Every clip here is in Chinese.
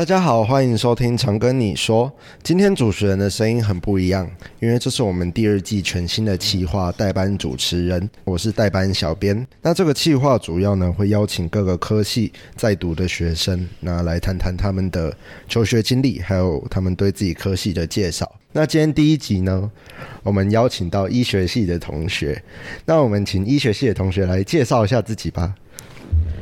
大家好，欢迎收听长庚你说。今天主持人的声音很不一样，因为这是我们第二季全新的企划代班主持人，我是代班小编。那这个企划主要呢会邀请各个科系在读的学生，那来谈谈他们的求学经历，还有他们对自己科系的介绍。那今天第一集呢，我们邀请到医学系的同学，那我们请医学系的同学来介绍一下自己吧。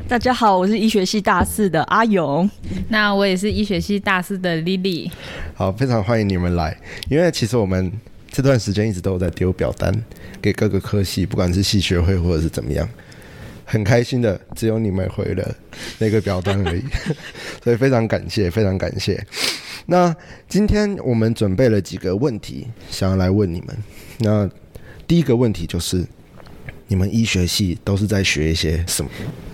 大家好，我是医学系大四的阿勇。那我也是医学系大四的 Lily。好，非常欢迎你们来。因为其实我们这段时间一直都有在丢表单给各个科系，不管是系学会或者是怎么样，很开心的，只有你们回了那个表单而已。所以非常感谢，非常感谢。那今天我们准备了几个问题，想要来问你们。那第一个问题就是，你们医学系都是在学一些什么？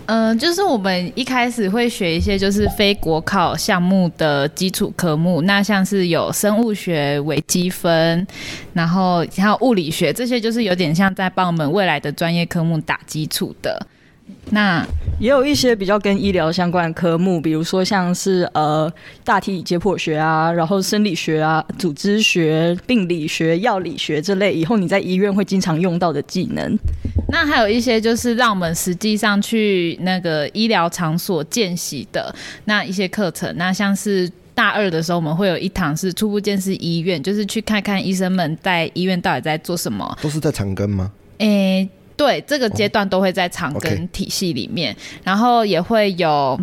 嗯、呃，就是我们一开始会学一些就是非国考项目的基础科目，那像是有生物学、微积分，然后还有物理学，这些就是有点像在帮我们未来的专业科目打基础的。那也有一些比较跟医疗相关的科目，比如说像是呃大体解剖学啊，然后生理学啊、组织学、病理学、药理学这类，以后你在医院会经常用到的技能。那还有一些就是让我们实际上去那个医疗场所见习的那一些课程。那像是大二的时候，我们会有一堂是初步见识医院，就是去看看医生们在医院到底在做什么。都是在长庚吗？诶、欸。对，这个阶段都会在长庚体系里面，哦 okay、然后也会有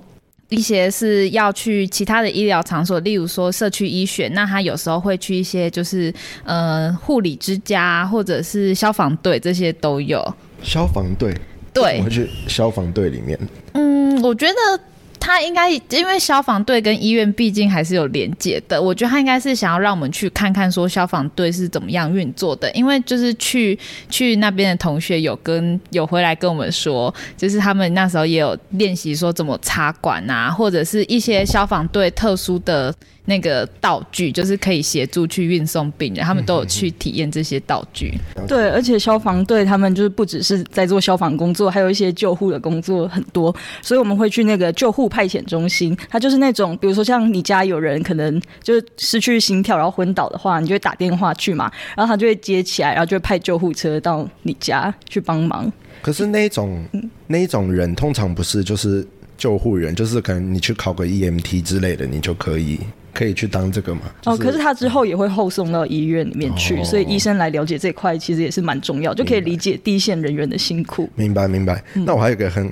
一些是要去其他的医疗场所，例如说社区医学，那他有时候会去一些就是呃护理之家或者是消防队，这些都有。消防队？对，我会去消防队里面。嗯，我觉得。他应该因为消防队跟医院毕竟还是有连接的，我觉得他应该是想要让我们去看看说消防队是怎么样运作的，因为就是去去那边的同学有跟有回来跟我们说，就是他们那时候也有练习说怎么插管啊，或者是一些消防队特殊的。那个道具就是可以协助去运送病人，他们都有去体验这些道具。对，而且消防队他们就是不只是在做消防工作，还有一些救护的工作很多。所以我们会去那个救护派遣中心，它就是那种，比如说像你家有人可能就是失去心跳然后昏倒的话，你就会打电话去嘛，然后他就会接起来，然后就会派救护车到你家去帮忙。可是那种那一种人通常不是就是救护员，就是可能你去考个 EMT 之类的，你就可以。可以去当这个嘛？就是、哦，可是他之后也会后送到医院里面去，哦、所以医生来了解这块其实也是蛮重要，就可以理解第一线人员的辛苦。明白明白。那我还有一个很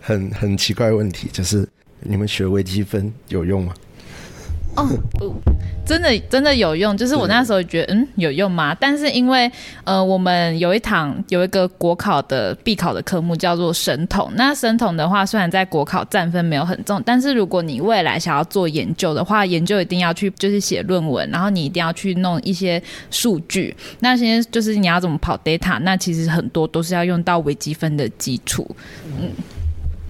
很很奇怪的问题，就是你们学微积分有用吗？哦，真的真的有用，就是我那时候觉得，嗯，有用吗？但是因为，呃，我们有一堂有一个国考的必考的科目叫做生统。那生统的话，虽然在国考占分没有很重，但是如果你未来想要做研究的话，研究一定要去就是写论文，然后你一定要去弄一些数据。那些就是你要怎么跑 data，那其实很多都是要用到微积分的基础，嗯。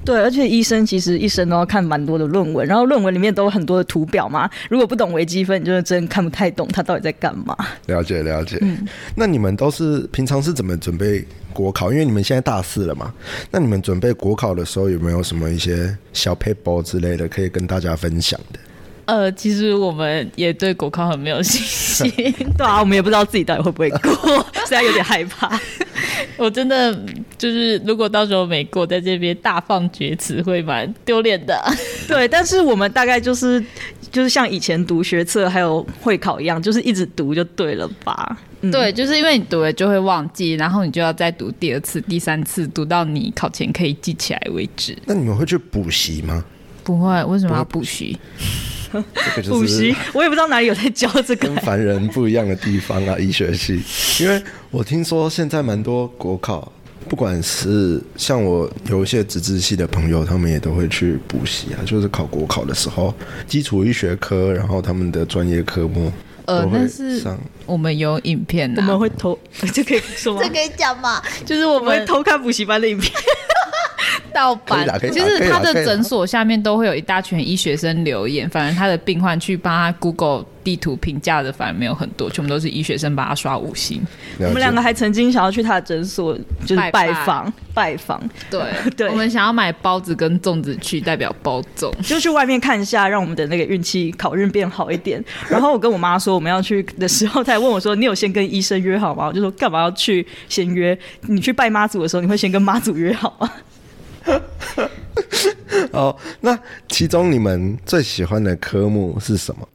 对，而且医生其实一生都要看蛮多的论文，然后论文里面都有很多的图表嘛。如果不懂微积分，你就真看不太懂他到底在干嘛。了解了解。嗯，那你们都是平常是怎么准备国考？因为你们现在大四了嘛。那你们准备国考的时候有没有什么一些小 paper 之类的可以跟大家分享的？呃，其实我们也对国考很没有信心。对啊，我们也不知道自己到底会不会过，现在有点害怕。我真的就是，如果到时候没过，在这边大放厥词，会蛮丢脸的。对，但是我们大概就是就是像以前读学测还有会考一样，就是一直读就对了吧？嗯、对，就是因为你读了就会忘记，然后你就要再读第二次、第三次，读到你考前可以记起来为止。那你们会去补习吗？不会，为什么要补习？补习，我也不知道哪里有在教这个。跟凡人不一样的地方啊，医学系。因为我听说现在蛮多国考，不管是像我有一些纸质系的朋友，他们也都会去补习啊，就是考国考的时候，基础医学科，然后他们的专业科目。呃，但是我们有影片的，我们会偷，这可以说吗？这可以讲吗？就是我们会偷看补习班的影片。盗版其实他的诊所下面都会有一大群医学生留言，反正他的病患去帮他 Google 地图评价的反而没有很多，全部都是医学生帮他刷五星。我们两个还曾经想要去他的诊所，就是拜访拜访，对对我们想要买包子跟粽子去代表包粽。就去外面看一下，让我们的那个运气考运变好一点。然后我跟我妈说我们要去的时候，她还问我说：“你有先跟医生约好吗？”我就说：“干嘛要去先约？你去拜妈祖的时候，你会先跟妈祖约好吗？” 哦，那其中你们最喜欢的科目是什么？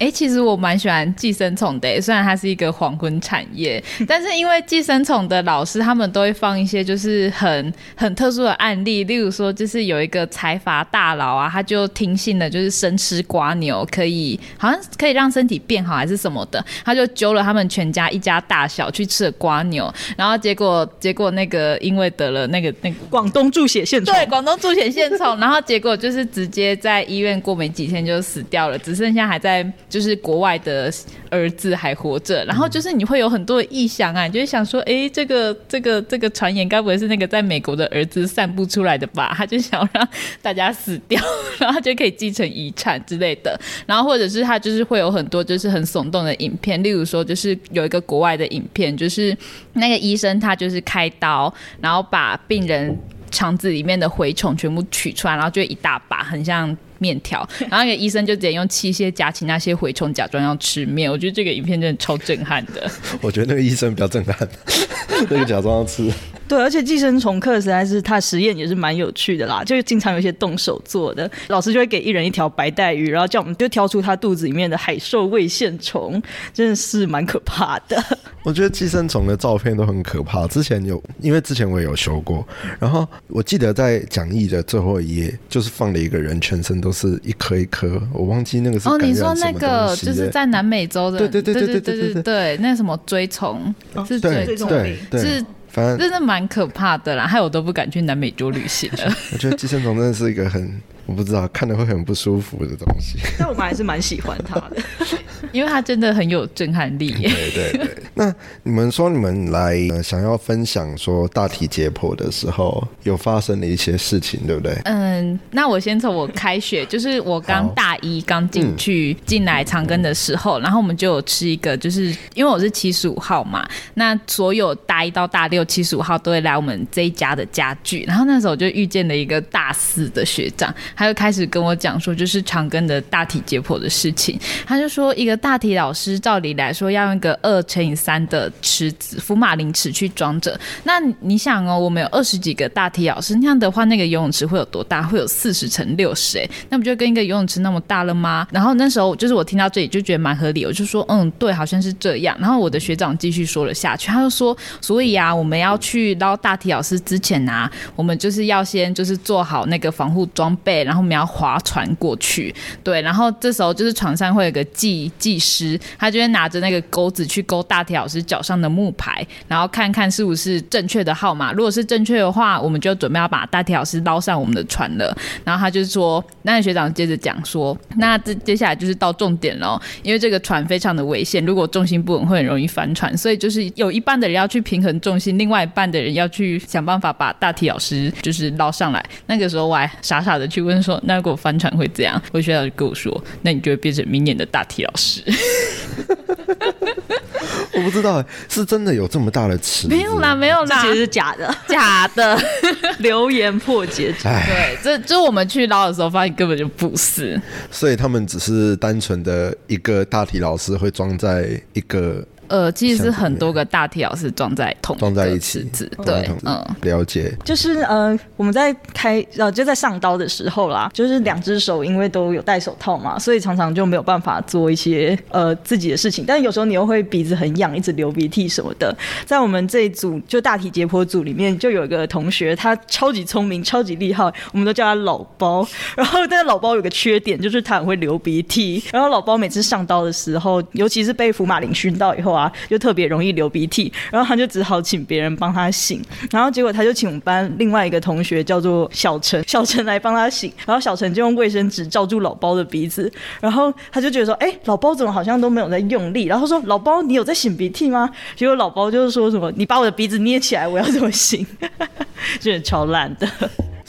哎、欸，其实我蛮喜欢寄生虫的，虽然它是一个黄昏产业，但是因为寄生虫的老师他们都会放一些就是很很特殊的案例，例如说就是有一个财阀大佬啊，他就听信了就是生吃瓜牛可以好像可以让身体变好还是什么的，他就揪了他们全家一家大小去吃了瓜牛，然后结果结果那个因为得了那个那个广东猪血线虫，对，广东猪血线虫，然后结果就是直接在医院过没几天就死掉了，只剩下还在。就是国外的儿子还活着，然后就是你会有很多的臆想啊，就是想说，哎、这个这个这个传言该不会是那个在美国的儿子散布出来的吧？他就想让大家死掉，然后就可以继承遗产之类的。然后或者是他就是会有很多就是很耸动的影片，例如说就是有一个国外的影片，就是那个医生他就是开刀，然后把病人肠子里面的蛔虫全部取出来，然后就一大把，很像。面条，然后那个医生就直接用器械夹起那些蛔虫，假装要吃面。我觉得这个影片真的超震撼的。我觉得那个医生比较震撼，那个假装要吃。对，而且寄生虫课实在是他实验也是蛮有趣的啦，就经常有一些动手做的，老师就会给一人一条白带鱼，然后叫我们就挑出它肚子里面的海兽胃线虫，真的是蛮可怕的。我觉得寄生虫的照片都很可怕。之前有，因为之前我也有修过，然后我记得在讲义的最后一页，就是放了一个人全身都是一颗一颗，我忘记那个是哦，你说那个就是在南美洲的，对对对对对对对对对，那什么追虫是追对对对是。反正真的蛮可怕的啦，害我都不敢去南美洲旅行了。我觉得寄生虫真的是一个很，我不知道看了会很不舒服的东西。但我们还是蛮喜欢他的，因为他真的很有震撼力。对对对。那你们说你们来、呃、想要分享说大体解剖的时候，有发生了一些事情，对不对？嗯，那我先从我开学，就是我刚大一刚进去进来长庚的时候，然后我们就有吃一个，就是因为我是七十五号嘛，那所有大一到大六。七十五号都会来我们这一家的家具，然后那时候我就遇见了一个大四的学长，他就开始跟我讲说，就是长庚的大体解剖的事情。他就说，一个大体老师照理来说要用一个二乘以三的池子，福马林池去装着。那你想哦，我们有二十几个大体老师，那样的话，那个游泳池会有多大？会有四十乘六十，哎，那不就跟一个游泳池那么大了吗？然后那时候就是我听到这里就觉得蛮合理，我就说，嗯，对，好像是这样。然后我的学长继续说了下去，他就说，所以啊，我们。我们要去捞大体老师之前啊，我们就是要先就是做好那个防护装备，然后我们要划船过去，对，然后这时候就是船上会有个技技师，他就会拿着那个钩子去勾大体老师脚上的木牌，然后看看是不是正确的号码，如果是正确的话，我们就准备要把大体老师捞上我们的船了。然后他就说，那学长接着讲说，那这接下来就是到重点了，因为这个船非常的危险，如果重心不稳会很容易翻船，所以就是有一半的人要去平衡重心。另外一半的人要去想办法把大体老师就是捞上来。那个时候我还傻傻的去问说：“那如果翻船会怎样？”我学长就跟我说：“那你就会变成明年的大体老师。”我不知道，是真的有这么大的池？没有啦，没有啦，其实是假的，假的。流言破解。对，这就我们去捞的时候发现根本就不是。所以他们只是单纯的一个大体老师会装在一个。呃，其实是很多个大体老师装在同装在一起，对，嗯，了解。就是呃，我们在开呃就在上刀的时候啦，就是两只手因为都有戴手套嘛，所以常常就没有办法做一些呃自己的事情。但有时候你又会鼻子很痒，一直流鼻涕什么的。在我们这一组就大体解剖组里面，就有一个同学，他超级聪明，超级厉害，我们都叫他老包。然后但是老包有个缺点，就是他很会流鼻涕。然后老包每次上刀的时候，尤其是被福马林熏到以后啊。就特别容易流鼻涕，然后他就只好请别人帮他擤，然后结果他就请我们班另外一个同学叫做小陈，小陈来帮他擤，然后小陈就用卫生纸罩住老包的鼻子，然后他就觉得说，哎，老包怎么好像都没有在用力？然后说，老包你有在擤鼻涕吗？结果老包就是说什么，你把我的鼻子捏起来，我要怎么擤？真的超烂的。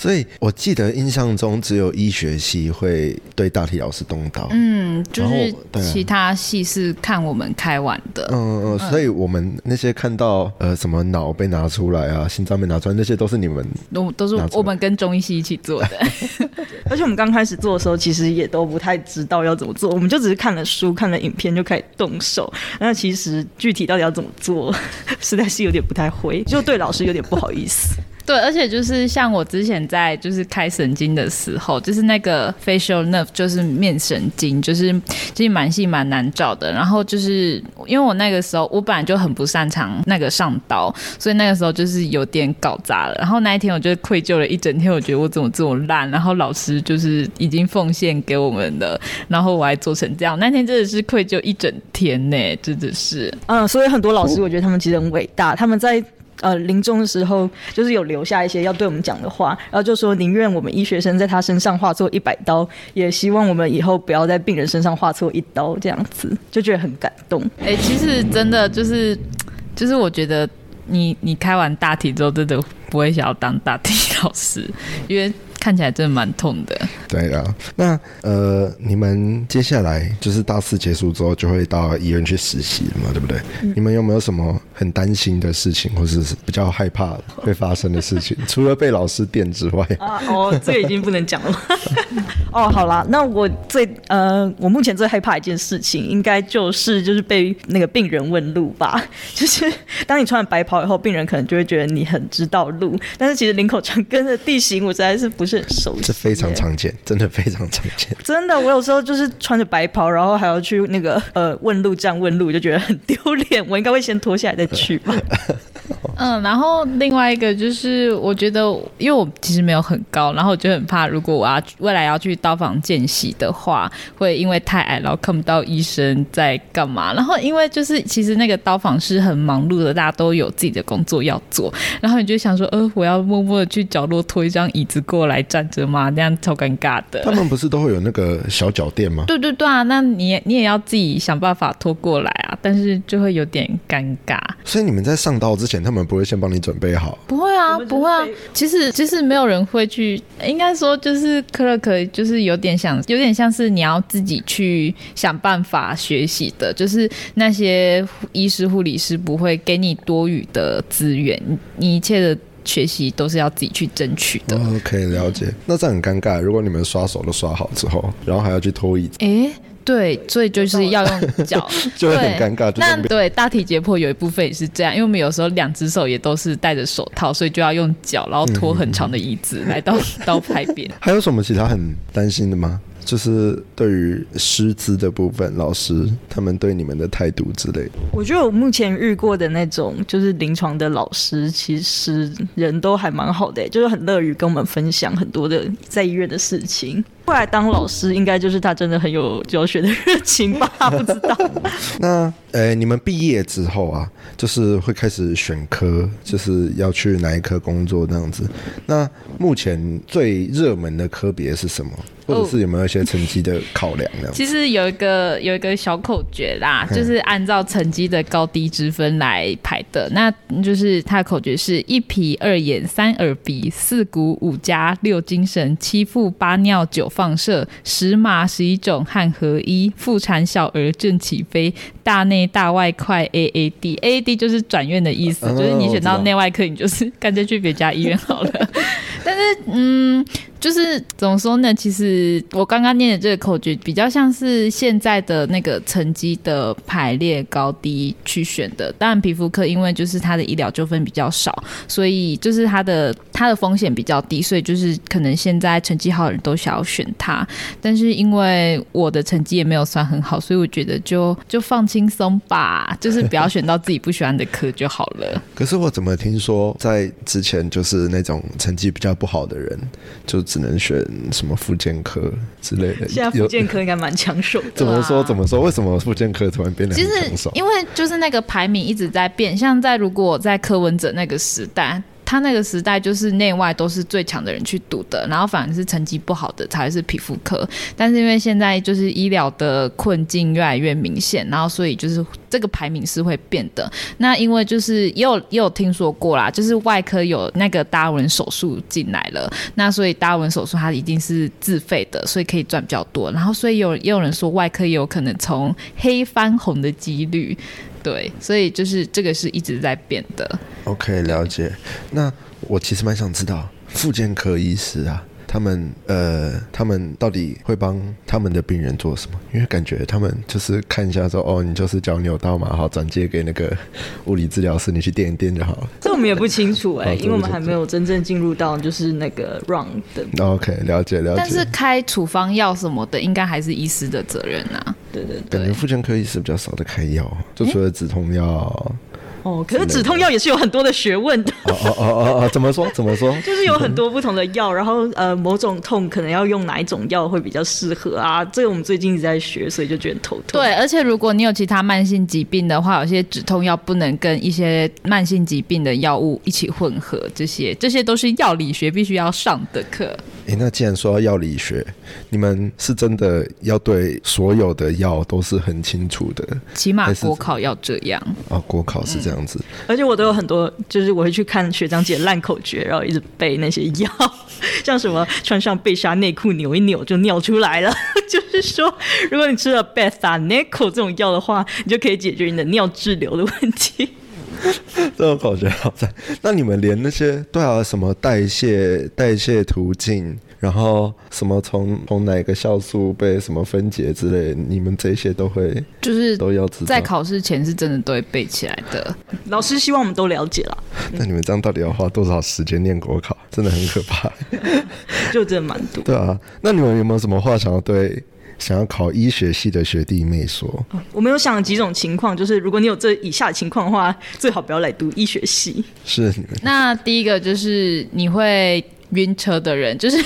所以我记得印象中只有医学系会对大体老师动刀。嗯，就是其他系是看我们开完的。嗯嗯，所以我们那些看到呃什么脑被拿出来啊，心脏被拿出来，那些都是你们都都是我们跟中医系一起做的。而且我们刚开始做的时候，其实也都不太知道要怎么做，我们就只是看了书、看了影片就开始动手。那其实具体到底要怎么做，实在是有点不太会，就对老师有点不好意思。对，而且就是像我之前在就是开神经的时候，就是那个 facial nerve 就是面神经，就是其实蛮细蛮难找的。然后就是因为我那个时候我本来就很不擅长那个上刀，所以那个时候就是有点搞砸了。然后那一天我就愧疚了一整天，我觉得我怎么这么烂。然后老师就是已经奉献给我们的，然后我还做成这样，那天真的是愧疚一整天呢，真的是。嗯，所以很多老师我觉得他们其实很伟大，他们在。呃，临终的时候就是有留下一些要对我们讲的话，然后就说宁愿我们医学生在他身上划错一百刀，也希望我们以后不要在病人身上划错一刀，这样子就觉得很感动。哎、欸，其实真的就是，就是我觉得你你开完大体之后，真的不会想要当大体老师，因为。看起来真的蛮痛的。对啊，那呃，你们接下来就是大四结束之后就会到医院去实习了嘛，对不对？嗯、你们有没有什么很担心的事情，或是比较害怕会发生的事情？除了被老师电之外啊，哦，这个已经不能讲了。哦，好啦，那我最呃，我目前最害怕一件事情，应该就是就是被那个病人问路吧。就是当你穿了白袍以后，病人可能就会觉得你很知道路，但是其实林口长庚的地形我实在是不是。是很熟悉，这非常常见，真的非常常见。真的，我有时候就是穿着白袍，然后还要去那个呃问路站问路，就觉得很丢脸。我应该会先脱下来再去吧。嗯，然后另外一个就是，我觉得因为我其实没有很高，然后我就很怕，如果我要未来要去刀房见习的话，会因为太矮，然后看不到医生在干嘛。然后因为就是其实那个刀房是很忙碌的，大家都有自己的工作要做，然后你就想说，呃，我要默默的去角落拖一张椅子过来站着吗？那样超尴尬的。他们不是都会有那个小脚垫吗？对对对啊，那你你也要自己想办法拖过来啊，但是就会有点尴尬。所以你们在上刀之前，他们不会先帮你准备好？不会啊，不会啊。其实其实没有人会去，应该说就是克勒克，就是有点像，有点像是你要自己去想办法学习的，就是那些医师护理师不会给你多余的资源，你一切的。学习都是要自己去争取的。OK，了解。那这很尴尬。如果你们刷手都刷好之后，然后还要去拖椅子。哎、欸，对，所以就是要用脚，就会很尴尬。那对大体解剖有一部分也是这样，因为我们有时候两只手也都是戴着手套，所以就要用脚，然后拖很长的椅子来到 刀排边。还有什么其他很担心的吗？就是对于师资的部分，老师他们对你们的态度之类的。我觉得我目前遇过的那种就是临床的老师，其实人都还蛮好的，就是很乐于跟我们分享很多的在医院的事情。后来当老师，应该就是他真的很有教学的热情吧？不知道。那呃，你们毕业之后啊，就是会开始选科，就是要去哪一科工作这样子。那目前最热门的科别是什么？或者是有没有一些成绩的考量呢？其实有一个有一个小口诀啦，就是按照成绩的高低之分来排的。那就是它的口诀是一皮二眼三耳鼻四骨五加六精神七腹八尿九放射十麻十一种汉合一妇产小儿正起飞大内大外快 A A D A A D 就是转院的意思，就是你选到内外科，你就是干脆去别家医院好了。但是嗯。就是怎么说呢？其实我刚刚念的这个口诀比较像是现在的那个成绩的排列高低去选的。当然，皮肤科因为就是它的医疗纠纷比较少，所以就是它的它的风险比较低，所以就是可能现在成绩好的人都想要选它。但是因为我的成绩也没有算很好，所以我觉得就 就放轻松吧，就是不要选到自己不喜欢的科就好了。可是我怎么听说在之前就是那种成绩比较不好的人就。只能选什么复健科之类的。现在复健科应该蛮抢手的。怎么说？怎么说？为什么复健科突然变得很抢手？其实因为就是那个排名一直在变，像在如果在柯文哲那个时代。他那个时代就是内外都是最强的人去读的，然后反而是成绩不好的才是皮肤科。但是因为现在就是医疗的困境越来越明显，然后所以就是这个排名是会变的。那因为就是也有也有听说过啦，就是外科有那个达尔文手术进来了，那所以达尔文手术它一定是自费的，所以可以赚比较多。然后所以有也有人说外科也有可能从黑翻红的几率。对，所以就是这个是一直在变的。OK，了解。那我其实蛮想知道，复健科医师啊。他们呃，他们到底会帮他们的病人做什么？因为感觉他们就是看一下说，哦，你就是脚扭到嘛，好，转接给那个物理治疗师，你去垫一垫就好了。这我们也不清楚哎、欸，因为我们还没有真正进入到就是那个 run 的。OK，了解了解。但是开处方药什么的，应该还是医师的责任啊。对对对。感觉妇产科医师比较少的开药，就除了止痛药。哦，可是止痛药也是有很多的学问的。哦哦哦哦，怎么说？怎么说？就是有很多不同的药，然后呃，某种痛可能要用哪一种药会比较适合啊？这个我们最近一直在学，所以就觉得头痛。对，而且如果你有其他慢性疾病的话，有些止痛药不能跟一些慢性疾病的药物一起混合，这些这些都是药理学必须要上的课。哎，那既然说到药理学，你们是真的要对所有的药都是很清楚的？起码国考要这样啊，国考是这样样子。而且我都有很多，就是我会去看学长姐烂口诀，然后一直背那些药，像什么穿上贝莎内裤扭一扭就尿出来了，就是说如果你吃了贝萨内裤这种药的话，你就可以解决你的尿滞留的问题。这种口诀好在，那你们连那些对啊，什么代谢代谢途径，然后什么从从哪个酵素被什么分解之类，你们这些都会，就是都要知道。在考试前是真的都会背起来的。老师希望我们都了解了。那你们这样到底要花多少时间念国考？真的很可怕。就真的蛮多。对啊，那你们有没有什么话想要对？想要考医学系的学弟妹说，我们有想几种情况，就是如果你有这以下情况的话，最好不要来读医学系。是，那第一个就是你会。晕车的人 就是，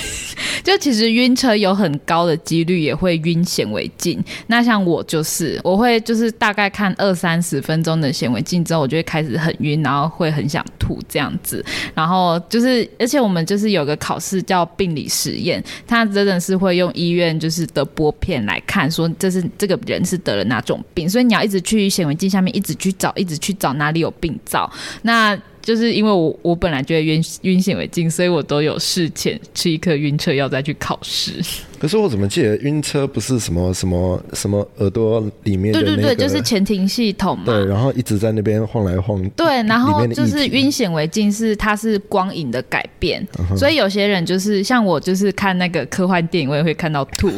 就其实晕车有很高的几率也会晕显微镜。那像我就是，我会就是大概看二三十分钟的显微镜之后，我就会开始很晕，然后会很想吐这样子。然后就是，而且我们就是有个考试叫病理实验，他真的是会用医院就是的玻片来看，说这是这个人是得了哪种病，所以你要一直去显微镜下面一直去找，一直去找哪里有病灶。那就是因为我我本来就会晕晕显微镜，所以我都有事前吃一颗晕车药再去考试。可是我怎么记得晕车不是什么什么什么耳朵里面？对对对，就是前庭系统嘛。对，然后一直在那边晃来晃。对，然后就是晕显微镜是它是光影的改变，嗯、所以有些人就是像我，就是看那个科幻电影，我也会看到吐。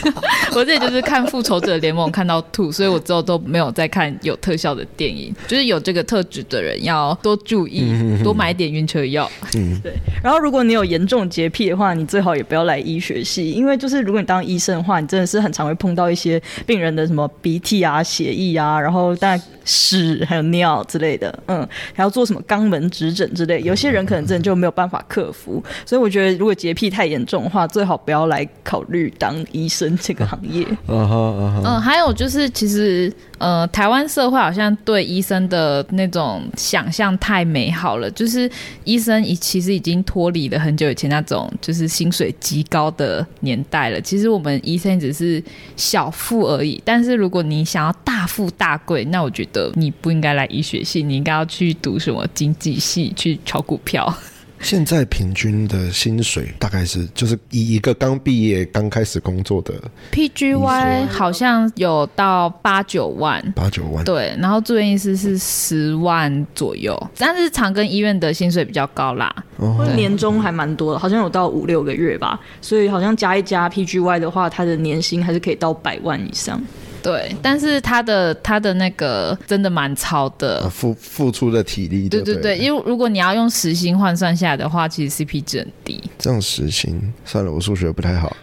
我这里就是看复仇者联盟看到吐，所以我之后都没有再看有特效的电影。就是有这个特质的人要多注意，嗯、多买一点晕车药。嗯，对。然后如果你有严重洁癖的话，你最好也不要来医学系，因为。就是是如果你当医生的话，你真的是很常会碰到一些病人的什么鼻涕啊、血液啊，然后但屎还有尿之类的，嗯，还要做什么肛门指诊之类，有些人可能真的就没有办法克服。所以我觉得，如果洁癖太严重的话，最好不要来考虑当医生这个行业。嗯哼嗯哼。嗯，还有就是，其实呃，台湾社会好像对医生的那种想象太美好了，就是医生已其实已经脱离了很久以前那种就是薪水极高的年代。了，其实我们医生只是小富而已。但是如果你想要大富大贵，那我觉得你不应该来医学系，你应该要去读什么经济系，去炒股票。现在平均的薪水大概是，就是以一个刚毕业、刚开始工作的 PGY 好像有到八九万，八九万。对，然后住院医师是十万左右，但是长庚医院的薪水比较高啦，哦、年终还蛮多的，好像有到五六个月吧，所以好像加一加 PGY 的话，他的年薪还是可以到百万以上。对，但是他的他的那个真的蛮超的，付付出的体力对。对对对，因为如果你要用时薪换算下来的话，其实 CP 值很低。这样时薪算了，我数学不太好。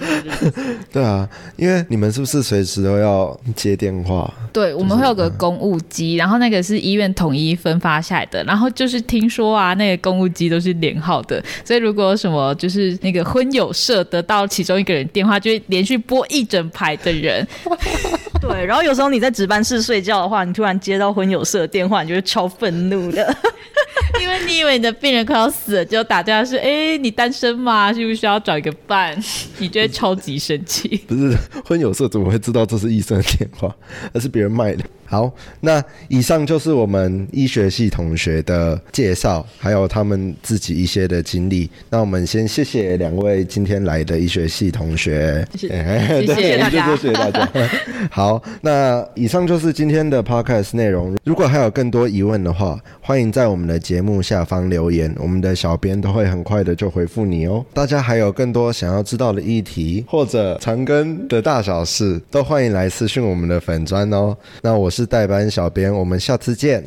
对啊，因为你们是不是随时都要接电话？对，我们会有个公务机，然后那个是医院统一分发下来的。然后就是听说啊，那个公务机都是连号的，所以如果什么就是那个婚友社得到其中一个人电话，就会连续拨一整排的人。对，然后有时候你在值班室睡觉的话，你突然接到婚友社的电话，你就会超愤怒的。因为你以为你的病人快要死了，就打电话说：“哎、你单身吗？需不需要找一个伴？” 你觉得超级生气。不是婚友社怎么会知道这是医生的电话？而是别人卖的。好，那以上就是我们医学系同学的介绍，还有他们自己一些的经历。那我们先谢谢两位今天来的医学系同学，谢谢，谢谢大家，谢谢大家。好，那以上就是今天的 podcast 内容。如果还有更多疑问的话，欢迎在我们的节目下方留言，我们的小编都会很快的就回复你哦。大家还有更多想要知道的议题或者长庚的大小事，都欢迎来私讯我们的粉砖哦。那我是。是代班小编，我们下次见。